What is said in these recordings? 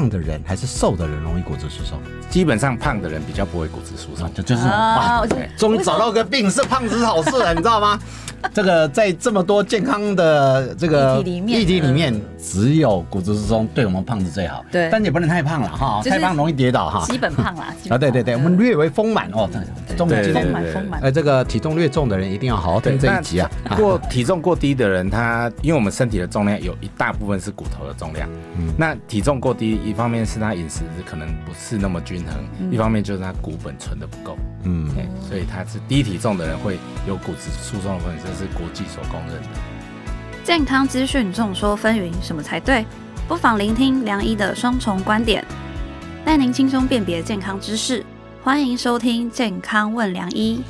胖的人还是瘦的人容易骨质疏松？基本上胖的人比较不会骨质疏松，就就是啊，哇我，就终于找到个病是胖子是好事了，你知道吗？这个在这么多健康的这个议题里面只有骨质疏松对我们胖子最好。对但也不能太胖了哈，太胖容易跌倒哈。基本胖了。啊，对对对，我们略微丰满哦，这中对基丰满丰满。哎，这个体重略重的人一定要好好听这一集啊。那过体重过低的人，他因为我们身体的重量有一大部分是骨头的重量，嗯那体重过低，一方面是他饮食可能不是那么均衡，一方面就是他骨本存的不够，嗯，所以他是低体重的人会有骨质疏松的风险，这是国际所公认的。健康资讯众说纷纭，什么才对？不妨聆听梁医的双重观点，带您轻松辨别健康知识。欢迎收听《健康问梁医》。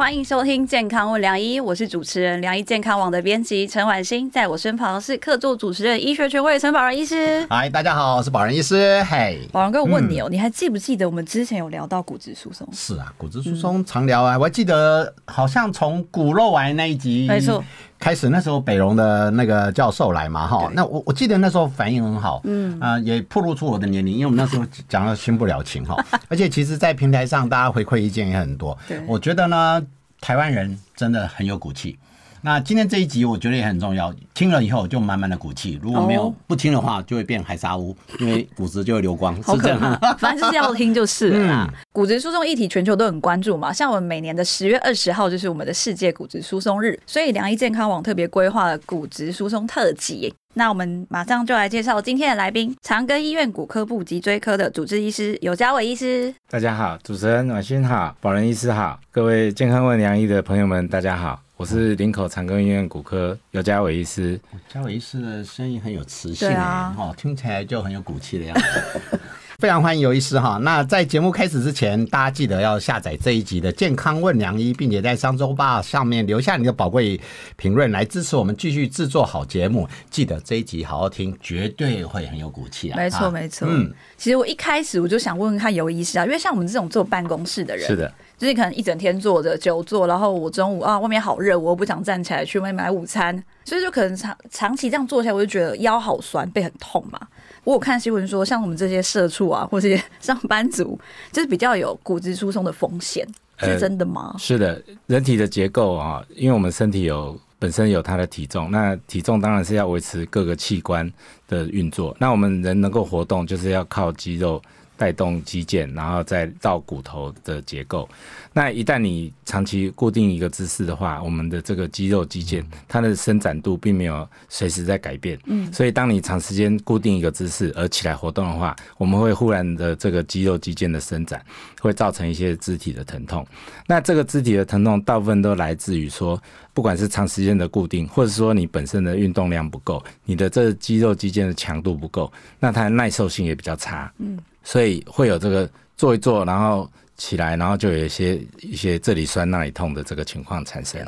欢迎收听《健康问良医》，我是主持人梁医健康网的编辑陈婉欣，在我身旁是客座主持人医学权威陈宝仁医师。嗨，大家好，我是宝仁医师。嘿，宝仁哥，我问你哦，你还记不记得我们之前有聊到骨质疏松？是啊，骨质疏松常聊啊，我还记得好像从骨肉癌那一集没错开始，那时候北荣的那个教授来嘛哈，那我我记得那时候反应很好，嗯。啊、也暴露出我的年龄，因为我们那时候讲到新不了情哈，而且其实，在平台上大家回馈意见也很多。对，我觉得呢，台湾人真的很有骨气。那今天这一集我觉得也很重要，听了以后就满满的骨气。如果没有哦不听的话，就会变海沙屋，因为骨质就会流光，是这样。怕，反正就是要听就是了啦。嗯骨质疏松议题全球都很关注嘛，像我们每年的十月二十号就是我们的世界骨质疏松日，所以良医健康网特别规划了骨质疏松特辑。那我们马上就来介绍今天的来宾，长庚医院骨科部脊椎科的主治医师尤家伟医师。大家好，主持人暖心好，保仁医师好，各位健康问良医的朋友们，大家好，我是林口长庚医院骨科尤家伟医师。嘉伟医师的声音很有磁性啊哦，听起来就很有骨气的样子。非常欢迎尤医师哈。那在节目开始之前，大家记得要下载这一集的《健康问良医》，并且在商周吧上面留下你的宝贵评论，来支持我们继续制作好节目。记得这一集好好听，绝对会很有骨气啊！没错，啊没错。嗯，其实我一开始我就想问问看尤医师啊，因为像我们这种坐办公室的人，是的，就是可能一整天坐着久坐，然后我中午啊外面好热，我又不想站起来去外面买午餐，所以就可能长长期这样坐下来，我就觉得腰好酸，背很痛嘛。我有看新闻说，像我们这些社畜啊，或这些上班族，就是比较有骨质疏松的风险，是呃真的吗？是的，人体的结构啊，因为我们身体有本身有它的体重，那体重当然是要维持各个器官的运作。那我们人能够活动，就是要靠肌肉带动肌腱，然后再到骨头的结构。那一旦你长期固定一个姿势的话，我们的这个肌肉肌腱它的伸展度并没有随时在改变，嗯，所以当你长时间固定一个姿势而起来活动的话，我们会忽然的这个肌肉肌腱的伸展，会造成一些肢体的疼痛。那这个肢体的疼痛大部分都来自于说，不管是长时间的固定，或者说你本身的运动量不够，你的这肌肉肌腱的强度不够，那它的耐受性也比较差，嗯，所以会有这个坐一坐，然后起来，然后就有一些一些这里酸那里痛的这个情况产生。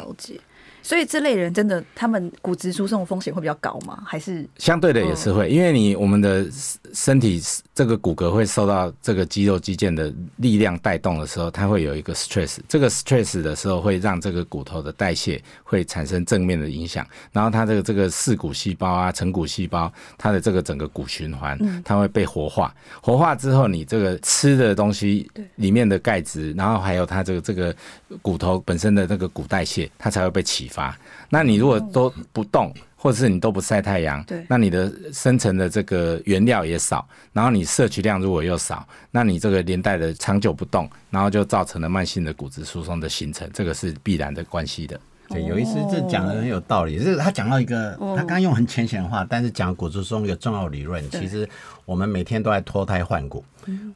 所以这类人真的，他们骨质疏松的风险会比较高吗？还是？相对的也是会，因为你我们的身体这个骨骼会受到这个肌肉肌腱的力量带动的时候，它会有一个 stress，这个 stress 的时候会让这个骨头的代谢会产生正面的影响，然后它这个这个视骨细胞啊、成骨细胞，它的这个整个骨循环，它会被活化，活化之后，你这个吃的东西里面的钙质，然后还有它这个这个骨头本身的那个骨代谢，它才会被启发。那你如果都不动，或者是你都不晒太阳，对那你的生成的这个原料也少，然后你摄取量如果又少，那你这个连带的长久不动，然后就造成了慢性的骨质疏松的形成，这个是必然的关系的。对，有一次这讲的很有道理，就是他讲到一个，他刚刚用很浅显的话，但是讲骨质疏松一个重要理论，其实我们每天都在脱胎换骨。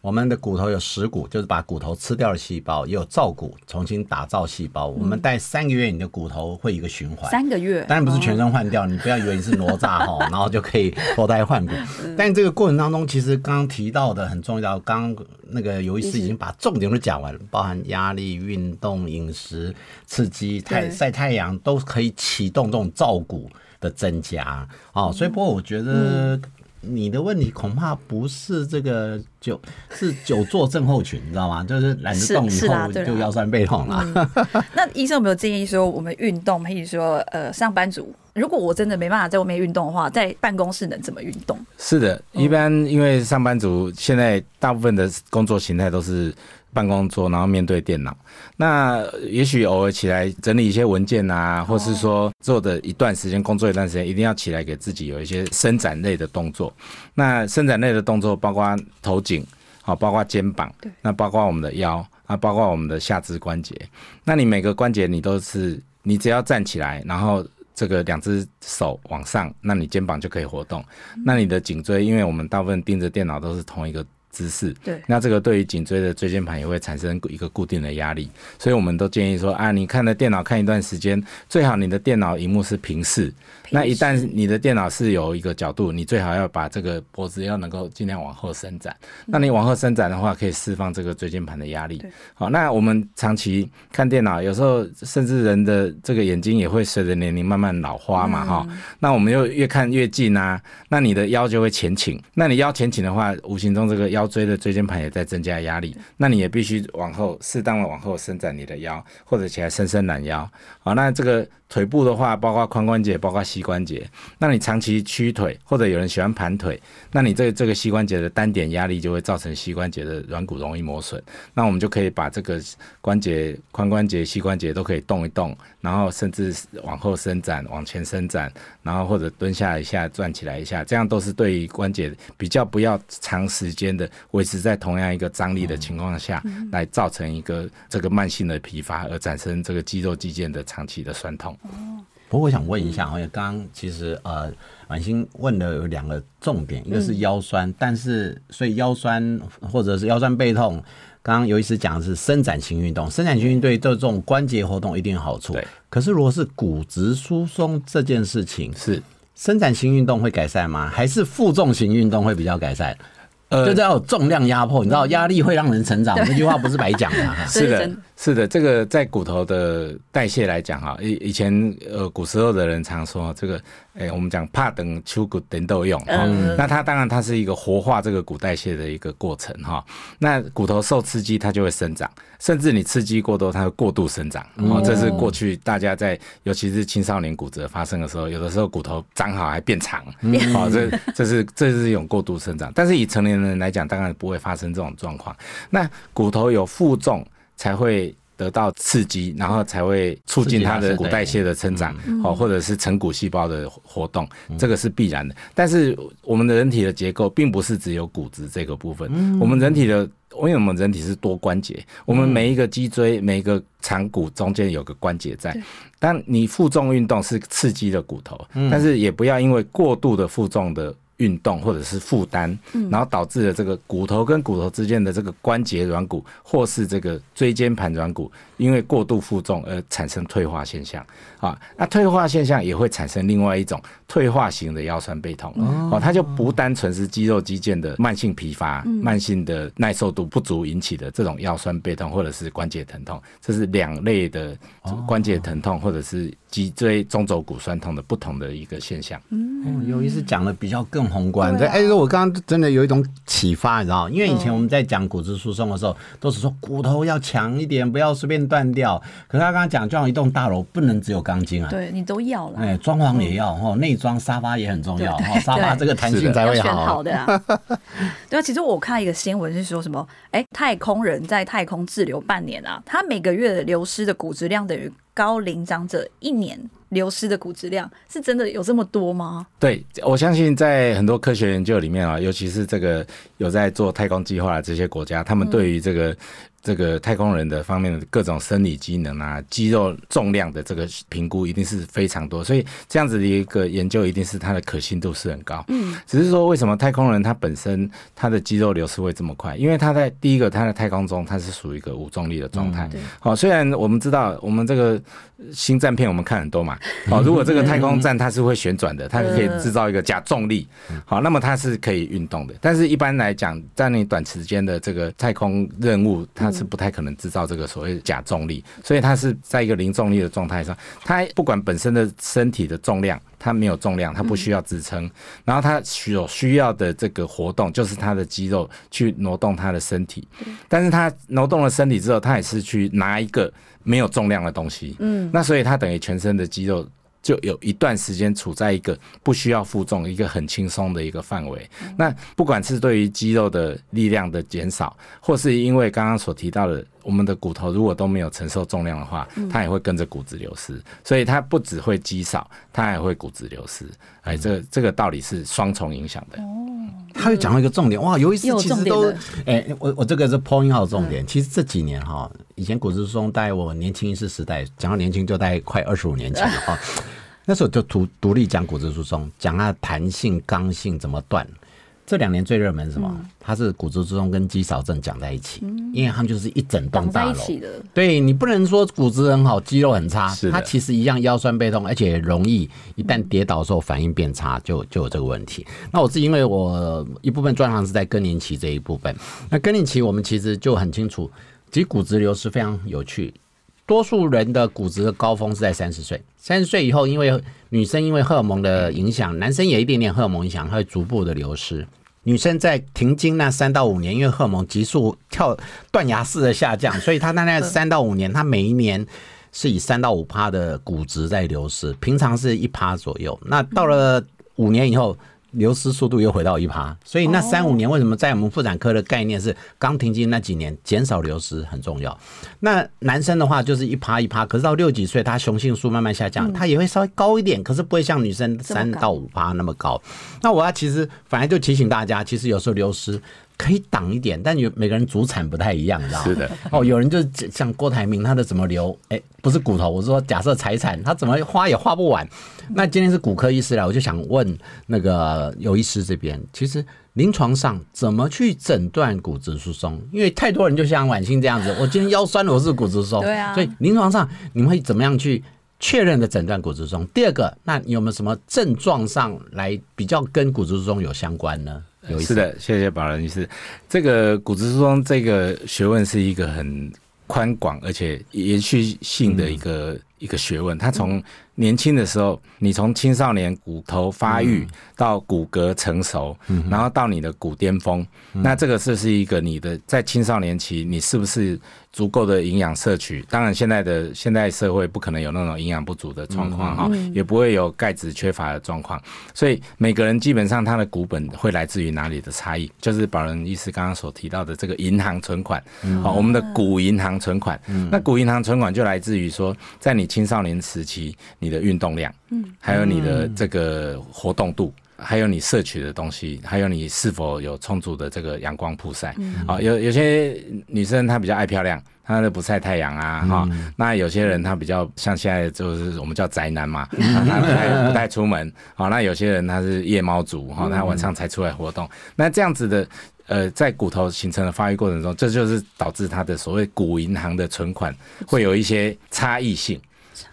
我们的骨头有食骨，就是把骨头吃掉的细胞；也有造骨，重新打造细胞。我们待三个月，你的骨头会一个循环。三个月？当然不是全身换掉，你不要以为你是哪吒哈，然后就可以脱胎换骨。但这个过程当中，其实刚刚提到的很重要，刚刚那个有医师已经把重点都讲完了，包含压力、运动、饮食、刺激、太晒太阳，都可以启动这种造骨的增加哦。所以，不过我觉得。你的问题恐怕不是这个久，是久坐症候群，你知道吗？就是懒得动以后就腰酸背痛了。那医生有没有建议说，我们运动，譬如说呃，上班族如果我真的没办法在外面运动的话，在办公室能怎么运动？是的，一般因为上班族现在大部分的工作形态都是办公桌，然后面对电脑。那也许偶尔起来整理一些文件啊，或是说做的一段时间工作一段时间，一定要起来给自己有一些伸展类的动作。那伸展类的动作包括头颈，好，包括肩膀，那包括我们的腰，啊，包括我们的下肢关节。那你每个关节你都是，你只要站起来，然后这个两只手往上，那你肩膀就可以活动。那你的颈椎，因为我们大部分盯着电脑都是同一个。姿势，对，那这个对于颈椎的椎间盘也会产生一个固定的压力，所以我们都建议说啊，你看着电脑看一段时间，最好你的电脑荧幕是平视。那一旦你的电脑是有一个角度，你最好要把这个脖子要能够尽量往后伸展。那你往后伸展的话，可以释放这个椎间盘的压力。好，那我们长期看电脑，有时候甚至人的这个眼睛也会随着年龄慢慢老花嘛，哈。那我们又越看越近啊，那你的腰就会前倾。那你腰前倾的话，无形中这个腰。椎的椎间盘也在增加压力，那你也必须往后适当的往后伸展你的腰，或者起来伸伸懒腰。好，那这个。腿部的话，包括髋关节，包括膝关节。那你长期屈腿，或者有人喜欢盘腿，那你这这个膝关节的单点压力就会造成膝关节的软骨容易磨损。那我们就可以把这个关节、髋关节、膝关节都可以动一动，然后甚至往后伸展、往前伸展，然后或者蹲下一下、转起来一下，这样都是对于关节比较不要长时间的维持在同样一个张力的情况下来造成一个这个慢性的疲乏，而产生这个肌肉肌腱的长期的酸痛。哦，不过我想问一下，因为刚刚其实呃，婉欣问的有两个重点，一个是腰酸，但是所以腰酸或者是腰酸背痛，刚刚尤医师讲的是伸展型运动，伸展型运动对这种关节活动一定有好处。对，可是如果是骨质疏松这件事情，是伸展型运动会改善吗？还是负重型运动会比较改善？呃，就是要有重量压迫，你知道压力会让人成长，这句话不是白讲的。是的，是的，这个在骨头的代谢来讲哈，以以前呃古时候的人常说这个。哎，我们讲怕等秋骨等豆用，那它当然它是一个活化这个骨代谢的一个过程哈。那骨头受刺激，它就会生长，甚至你刺激过多，它会过度生长。哦，这是过去大家在尤其是青少年骨折发生的时候，有的时候骨头长好还变长，哦，这这是这是一种过度生长。但是以成年人来讲，当然不会发生这种状况。那骨头有负重才会。得到刺激，然后才会促进它的骨代谢的成长，哦，或者是成骨细胞的活动，这个是必然的。但是我们的人体的结构并不是只有骨质这个部分，我们人体的，因为我们人体是多关节，我们每一个脊椎、每一个长骨中间有个关节在。但你负重运动是刺激了骨头，但是也不要因为过度的负重的。运动或者是负担，然后导致了这个骨头跟骨头之间的这个关节软骨，或是这个椎间盘软骨，因为过度负重而产生退化现象啊。那退化现象也会产生另外一种退化型的腰酸背痛哦，它就不单纯是肌肉肌腱的慢性疲乏、慢性的耐受度不足引起的这种腰酸背痛，或者是关节疼痛，这是两类的关节疼痛或者是脊椎中轴骨酸痛的不同的一个现象。嗯，由于是，讲的比较更。宏观对，哎，我刚刚真的有一种启发，你知道因为以前我们在讲骨质疏松的时候，都是说骨头要强一点，不要随便断掉。可是他刚刚讲，就像一栋大楼不能只有钢筋啊，对你都要了，哎，装潢也要哈，内装沙发也很重要哈，沙发这个弹性才会好。的啊，对啊，其实我看一个新闻是说什么，哎，太空人在太空滞留半年啊，他每个月流失的骨质量等于高龄长者一年。流失的骨质量是真的有这么多吗？对，我相信在很多科学研究里面啊，尤其是这个有在做太空计划的这些国家，他们对于这个。这个太空人的方面的各种生理机能啊，肌肉重量的这个评估一定是非常多，所以这样子的一个研究一定是它的可信度是很高。嗯，只是说为什么太空人他本身他的肌肉流失会这么快？因为他在第一个他在太空中他是属于一个无重力的状态。好，虽然我们知道我们这个星战片我们看很多嘛，好，如果这个太空站它是会旋转的，它可以制造一个假重力，好，那么它是可以运动的。但是一般来讲，在你短时间的这个太空任务，它是不太可能制造这个所谓假重力，所以它是在一个零重力的状态上。它不管本身的身体的重量，它没有重量，它不需要支撑。然后它所需要的这个活动，就是它的肌肉去挪动它的身体。但是它挪动了身体之后，它也是去拿一个没有重量的东西。嗯，那所以他等于全身的肌肉。就有一段时间处在一个不需要负重、一个很轻松的一个范围。那不管是对于肌肉的力量的减少，或是因为刚刚所提到的，我们的骨头如果都没有承受重量的话，它也会跟着骨质流失。所以它不只会肌少，它还会骨质流失。哎，这这个道理是双重影响的。他又讲到一个重点，哇，有一次其实都哎、我我这个是 point 号重点。其实这几年哈，以前骨质疏松，大概我年轻一世时代，讲到年轻就大概快二十五年前了哈。那时候就独独立讲骨质疏松，讲它的弹性、刚性怎么断。这两年最热门是什么？它是骨质疏松跟肌少症讲在一起，因为他们就是一整栋大楼。一起的，对你不能说骨质很好，肌肉很差它其实一样腰酸背痛，而且容易一旦跌倒的时候反应变差，就就有这个问题。那我是因为我一部分专长是在更年期这一部分，那更年期我们其实就很清楚，其实骨质流失非常有趣。多数人的骨质的高峰是在三十岁，三十岁以后，因为女生因为荷尔蒙的影响，男生也一点点荷尔蒙影响，它会逐步的流失。女生在停经那三到五年，因为荷尔蒙急速跳断崖式的下降，所以她大概三到五年，她每一年是以三到五趴的骨质在流失，平常是一趴左右。那到了五年以后，流失速度又回到一趴，所以那三五年为什么在我们妇产科的概念是刚停经那几年减少流失很重要？那男生的话就是一趴一趴，可是到六几岁，他雄性素慢慢下降，他也会稍微高一点，可是不会像女生三到五趴那么高。那我要其实反而就提醒大家，其实有时候流失。可以挡一点，但有每个人主产不太一样，你知道吗？是的。哦，有人就是像郭台铭，他的怎么留？哎，不是骨头，我是说假设财产，他怎么花也花不完。那今天是骨科医师来，我就想问那个有医师这边，其实临床上怎么去诊断骨质疏松？因为太多人就像婉欣这样子，我今天腰酸了，我是骨质疏松。对啊所以临床上你们会怎么样去确认的诊断骨质疏松？第二个，那你有没有什么症状上来比较跟骨质疏松有相关呢？有意思是的，谢谢宝仁医师。这个骨质疏松这个学问是一个很宽广而且延续性的一个、一个学问。它从年轻的时候，你从青少年骨头发育到骨骼成熟，然后到你的骨巅峰，那这个是是一个你的在青少年期，你是不是足够的营养摄取？当然，现在的现代社会不可能有那种营养不足的状况哈，也不会有钙质缺乏的状况，所以每个人基本上他的股本会来自于哪里的差异，就是保仁医师刚刚所提到的这个银行存款，好、我们的股银行存款，那股银行存款就来自于说，在你青少年时期你的运动量，嗯，还有你的这个活动度。还有你摄取的东西，还有你是否有充足的这个阳光曝晒啊、有有些女生她比较爱漂亮，她都不晒太阳啊，哈、那有些人他比较像现在就是我们叫宅男嘛，啊他不太不太出门，好、那有些人他是夜猫族，哈、他晚上才出来活动，那这样子的。呃，在骨头形成的发育过程中，这就是导致他的所谓骨银行的存款会有一些差异性。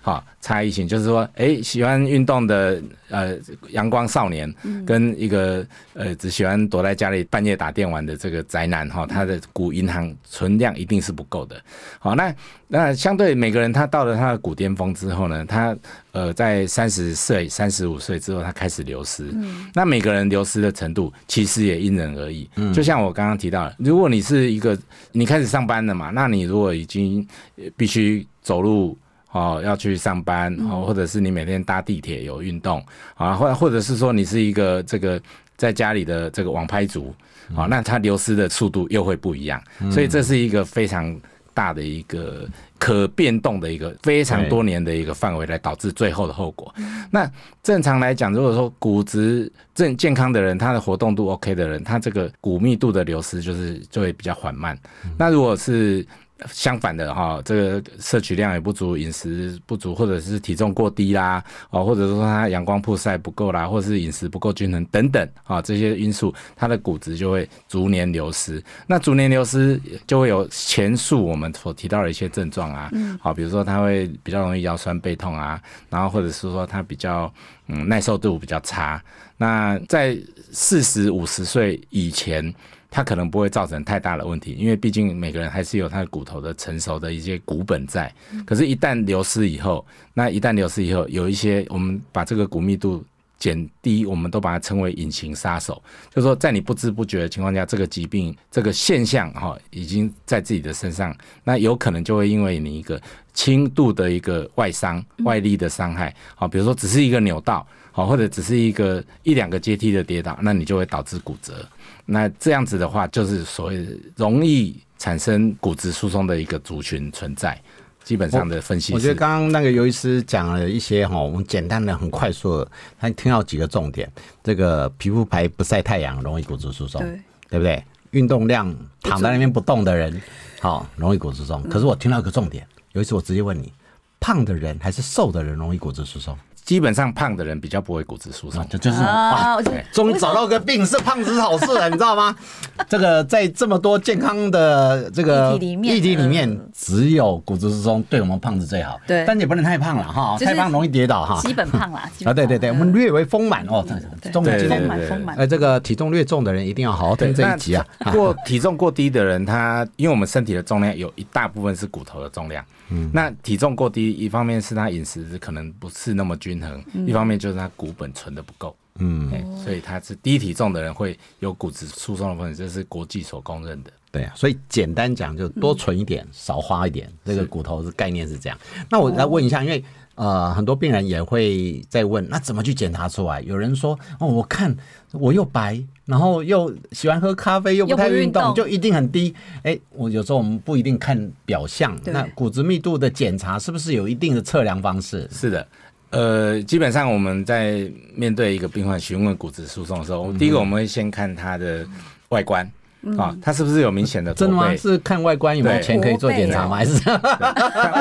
好，差异性就是说，哎，喜欢运动的呃阳光少年，跟一个呃只喜欢躲在家里半夜打电玩的这个宅男哈，他的股银行存量一定是不够的。好，那那相对每个人他到了他的股巅峰之后呢，他呃在三十岁、三十五岁之后，他开始流失。那每个人流失的程度其实也因人而异。就像我刚刚提到的，如果你是一个你开始上班了嘛，那你如果已经呃必须走路。哦，要去上班哦，或者是你每天搭地铁有运动啊，或或者是说你是一个这个在家里的这个网拍族，啊，那它流失的速度又会不一样，所以这是一个非常大的一个可变动的一个非常多年的一个范围来导致最后的后果。那正常来讲，如果说骨质正健康的人，他的活动度 OK 的人，他这个骨密度的流失就是就会比较缓慢。那如果是相反的哈，这个摄取量也不足，饮食不足，或者是体重过低啦，哦，或者说他阳光曝晒不够啦，或者是饮食不够均衡等等啊，这些因素，他的骨质就会逐年流失。那逐年流失就会有前述我们所提到的一些症状啊，好，比如说他会比较容易腰酸背痛啊，然后或者是说他比较嗯耐受度比较差。那在四十五十岁以前。它可能不会造成太大的问题，因为毕竟每个人还是有他的骨头的成熟的一些骨本在。可是，一旦流失以后，那一旦流失以后，有一些我们把这个骨密度减低，我们都把它称为隐形杀手，就是说在你不知不觉的情况下，这个疾病这个现象哈，已经在自己的身上，那有可能就会因为你一个轻度的一个外伤、外力的伤害，好，比如说只是一个扭到，好，或者只是一个一两个阶梯的跌倒，那你就会导致骨折。那这样子的话，就是所谓容易产生骨质疏松的一个族群存在。基本上的分析，我觉得刚刚那个尤医师讲了一些哈，我们简单的、很快速的，他听到几个重点。这个皮肤白不晒太阳容易骨质疏松，对对不对？运动量躺在那边不动的人，好容易骨质疏松。可是我听到一个重点，有一次我直接问你，胖的人还是瘦的人容易骨质疏松？基本上胖的人比较不会骨质疏松，就就是哇，终于找到个病是胖子是好事了，你知道吗？这个在这么多健康的这个议题里面，只有骨质疏松对我们胖子最好。对，但也不能太胖了哈，太胖容易跌倒哈。基本胖了，啊对对对，我们略微丰满哦，重体丰满丰满。哎，这个体重略重的人一定要好好听这一集啊。过体重过低的人，他因为我们身体的重量有一大部分是骨头的重量。嗯那体重过低，一方面是他饮食可能不是那么均衡，一方面就是他骨本存的不够，嗯，所以他是低体重的人会有骨质疏松的风险，这是国际所公认的。对啊，所以简单讲就多存一点，少花一点，这个骨头是概念是这样。那我来问一下，因为。呃，很多病人也会在问，那怎么去检查出来？有人说，哦，我看我又白，然后又喜欢喝咖啡，又不太运动，就一定很低。哎，我有时候我们不一定看表象，那骨质密度的检查是不是有一定的测量方式？是的，呃，基本上我们在面对一个病患询问骨质疏松的时候，第一个我们会先看他的外观。啊，他是不是有明显的？真的吗？是看外观有没有钱可以做检查吗？还是看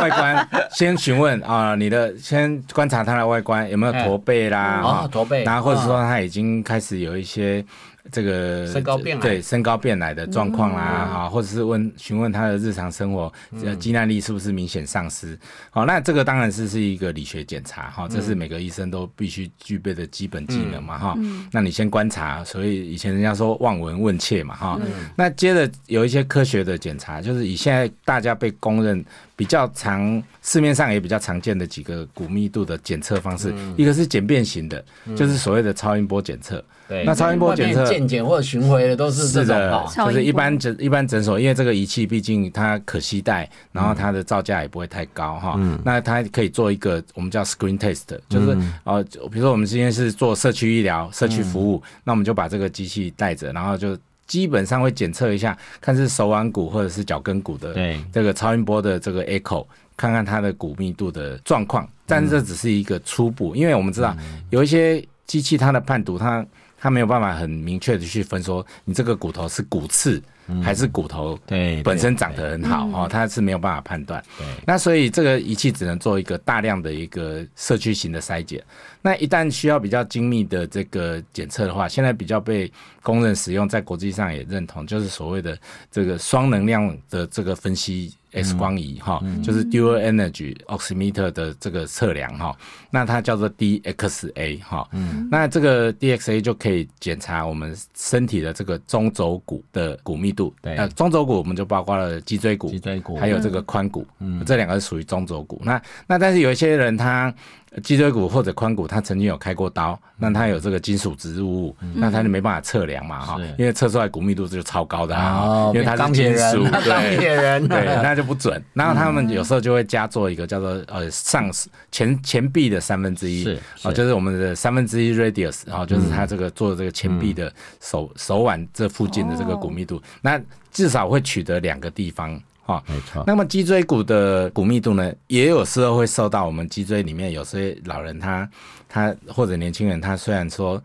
外观？先询问啊，你的先观察他的外观有没有驼背啦？啊，驼背，然后或者说他已经开始有一些。这个身高变对身高变矮的状况啦，啊，或者是问询问他的日常生活，呃，肌耐力是不是明显丧失？好，那这个当然是是一个理学检查，哈，这是每个医生都必须具备的基本技能嘛，哈。那你先观察，所以以前人家说望闻问切嘛，哈。那接着有一些科学的检查，就是以现在大家被公认。比较常市面上也比较常见的几个骨密度的检测方式，一个是简便型的，就是所谓的超音波检测。对，那超音波检测健检或者巡回的都是是的，就是一般诊一般诊所，因为这个仪器毕竟它可携带，然后它的造价也不会太高哈。那它可以做一个我们叫 screen test，就是呃，比如说我们今天是做社区医疗、社区服务，那我们就把这个机器带着，然后就。基本上会检测一下，看是手腕骨或者是脚跟骨的这个超音波的这个 echo，看看它的骨密度的状况。但是这只是一个初步，因为我们知道有一些机器它的判读，它它没有办法很明确的去分说你这个骨头是骨刺。还是骨头对本身长得很好哦，他是没有办法判断。对，那所以这个仪器只能做一个大量的一个社区型的筛检。那一旦需要比较精密的这个检测的话，现在比较被公认使用，在国际上也认同，就是所谓的这个双能量的这个分析。X 光仪哈，就是 Dual Energy Oximeter 的这个测量哈，那它叫做 DXA 哈，嗯，那这个 DXA 就可以检查我们身体的这个中轴骨的骨密度，对，那，中轴骨我们就包括了脊椎骨、脊椎骨，还有这个髋骨，嗯，这两个是属于中轴骨。那那但是有一些人他。脊椎骨或者髋骨，他曾经有开过刀，那他有这个金属植入物，那他就没办法测量嘛，哈，因为测出来骨密度就超高的啊，因为他是金属，钢铁人，对，那就不准。然后他们有时候就会加做一个叫做呃上前前臂的三分之一，是啊，就是我们的三分之一 radius，然后就是他这个做这个前臂的手手腕这附近的这个骨密度，那至少会取得两个地方。啊，没错。那么脊椎骨的骨密度呢，也有时候会受到我们脊椎里面有些老人他他或者年轻人，他虽然说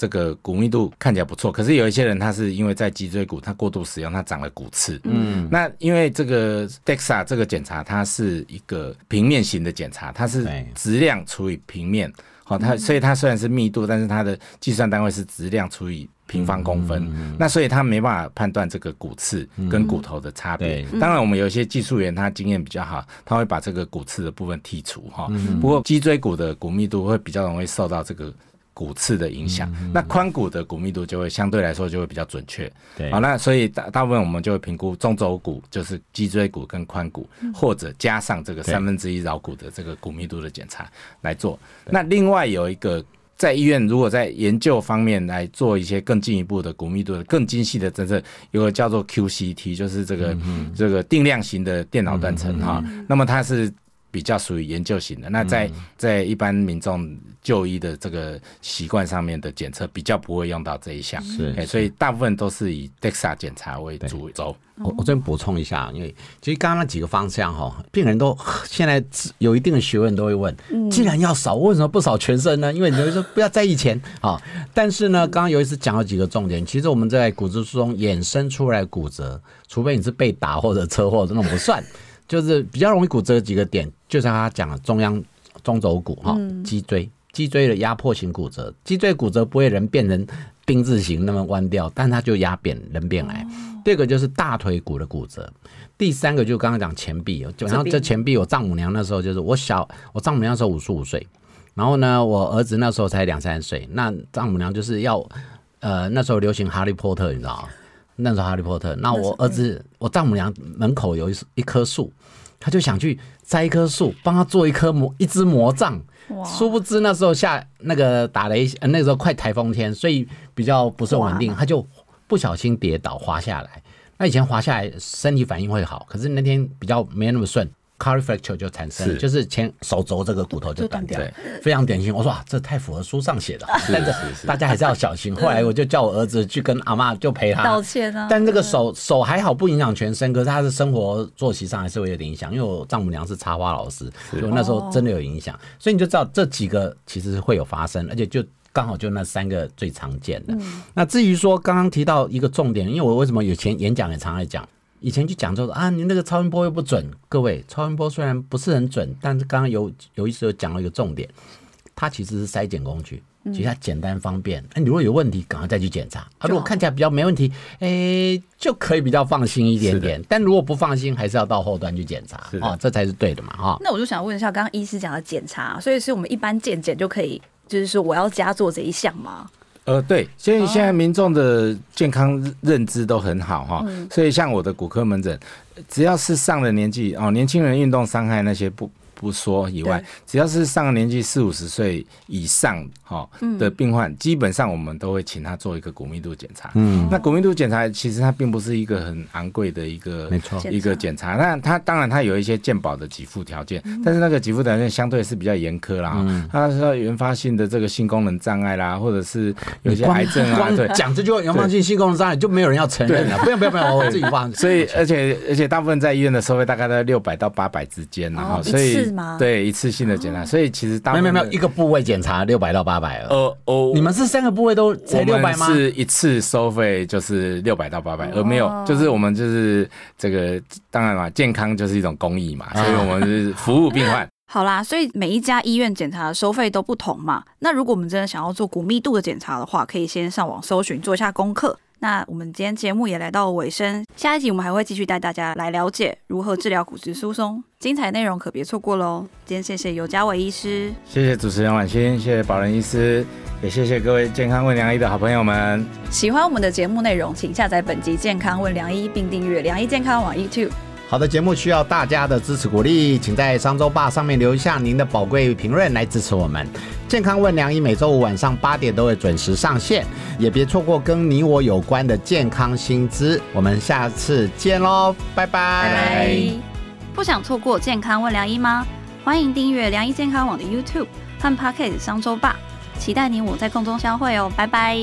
这个骨密度看起来不错，可是有一些人他是因为在脊椎骨他过度使用，他长了骨刺。嗯，那因为这个 DEXA 这个检查，它是一个平面型的检查，它是质量除以平面。好，它所以它虽然是密度，但是它的计算单位是质量除以。平方公分，那所以他没办法判断这个骨刺跟骨头的差别。当然我们有一些技术员他经验比较好，他会把这个骨刺的部分剔除哈。不过脊椎骨的骨密度会比较容易受到这个骨刺的影响，那髋骨的骨密度就会相对来说就会比较准确。对，好，那所以大大部分我们就会评估中轴骨，就是脊椎骨跟髋骨，或者加上这个三分之一桡骨的这个骨密度的检查来做。那另外有一个。在医院如果在研究方面来做一些更进一步的骨密度的更精细的侦测，有个叫做 QCT，就是这个这个定量型的电脑断层哈，那么它是。比较属于研究型的，那在在一般民众就医的这个习惯上面的检测，比较不会用到这一项，是，所以大部分都是以 DEXA 检查为主轴。我我这边补充一下，因为其实刚刚那几个方向哈，病人都现在有一定的学问，都会问，既然要扫，为什么不扫全身呢？因为你会说不要在意钱啊。但是呢，刚刚有一次讲了几个重点，其实我们在骨质疏松衍生出来骨折，除非你是被打或者车祸，这种不算。就是比较容易骨折几个点，就像他讲的中央中轴骨哈，脊椎脊椎的压迫型骨折，脊椎骨折不会人变成丁字形那么弯掉，但它就压扁人变矮。第二个就是大腿骨的骨折，第三个就刚刚讲前臂，然后这前臂我丈母娘那时候就是我小我丈母娘那时候五十五岁，然后呢我儿子那时候才两三岁，那丈母娘就是要呃那时候流行哈利波特，你知道吗？那时候哈利波特，那我儿子，我丈母娘门口有一一棵树，他就想去摘一棵树，帮他做一棵魔一只魔杖。殊不知那时候下那个打雷，那时候快台风天，所以比较不是稳定，他就不小心跌倒滑下来。那以前滑下来身体反应会好，可是那天比较没那么顺。C a r i fracture 就产生，就是前手肘这个骨头就断掉，非常典型。我说啊，这太符合书上写的，但是大家还是要小心。后来我就叫我儿子去跟阿妈就陪他道歉啊。但这个手手还好，不影响全身，可是他的生活作息上还是会有点影响。因为我丈母娘是插花老师，就那时候真的有影响。所以你就知道这几个其实是会有发生，而且就刚好就那三个最常见的。那至于说刚刚提到一个重点，因为我为什么有前演讲也常爱讲。以前就讲说啊，你那个超音波又不准。各位，超音波虽然不是很准，但是刚刚有有一次讲了一个重点，它其实是筛检工具，其实它简单方便。哎，你如果有问题，赶快再去检查。啊，如果看起来比较没问题，哎，就可以比较放心一点点。但如果不放心，还是要到后端去检查啊，这才是对的嘛，哈。那我就想问一下，刚刚医师讲的检查，所以是我们一般健检就可以，就是说我要加做这一项吗？呃，对，所以现在民众的健康认知都很好哈，所以像我的骨科门诊，只要是上了年纪哦，年轻人运动伤害那些不。不说以外，只要是上了年纪四五十岁以上哈的病患，基本上我们都会请他做一个骨密度检查。嗯，那骨密度检查其实它并不是一个很昂贵的一个，没错，一个检查。那它当然它有一些健保的给付条件，但是那个给付条件相对是比较严苛啦。嗯，它说原发性的这个性功能障碍啦，或者是有些癌症啊，对，讲这句话原发性性功能障碍就没有人要承认了。不用不用不用，我 自己放。所以而且而且大部分在医院的收费大概在六百到八百之间，然后所以。对一次性的检查，所以其实没有没有一个部位检查六百到八百呃哦，你们是三个部位都才六百吗？是一次收费就是六百到八百，而没有就是我们就是这个当然嘛，健康就是一种公益嘛，所以我们是服务病患。好啦，所以每一家医院检查的收费都不同嘛。那如果我们真的想要做骨密度的检查的话，可以先上网搜寻做一下功课。那我们今天节目也来到尾声，下一集我们还会继续带大家来了解如何治疗骨质疏松，精彩内容可别错过喽！今天谢谢尤嘉伟医师，谢谢主持人婉欣，谢谢宝仁医师，也谢谢各位健康问良医的好朋友们。喜欢我们的节目内容，请下载本集健康问良医，并订阅良医健康网 YouTube。好的节目需要大家的支持鼓励，请在商周吧上面留下您的宝贵评论来支持我们。健康问良医每周五晚上八点都会准时上线，也别错过跟你我有关的健康新知。我们下次见喽，拜拜！不想错过健康问良医吗？欢迎订阅良医健康网的 YouTube 和 Pocket 商周吧，期待你我在空中相会哦，拜拜！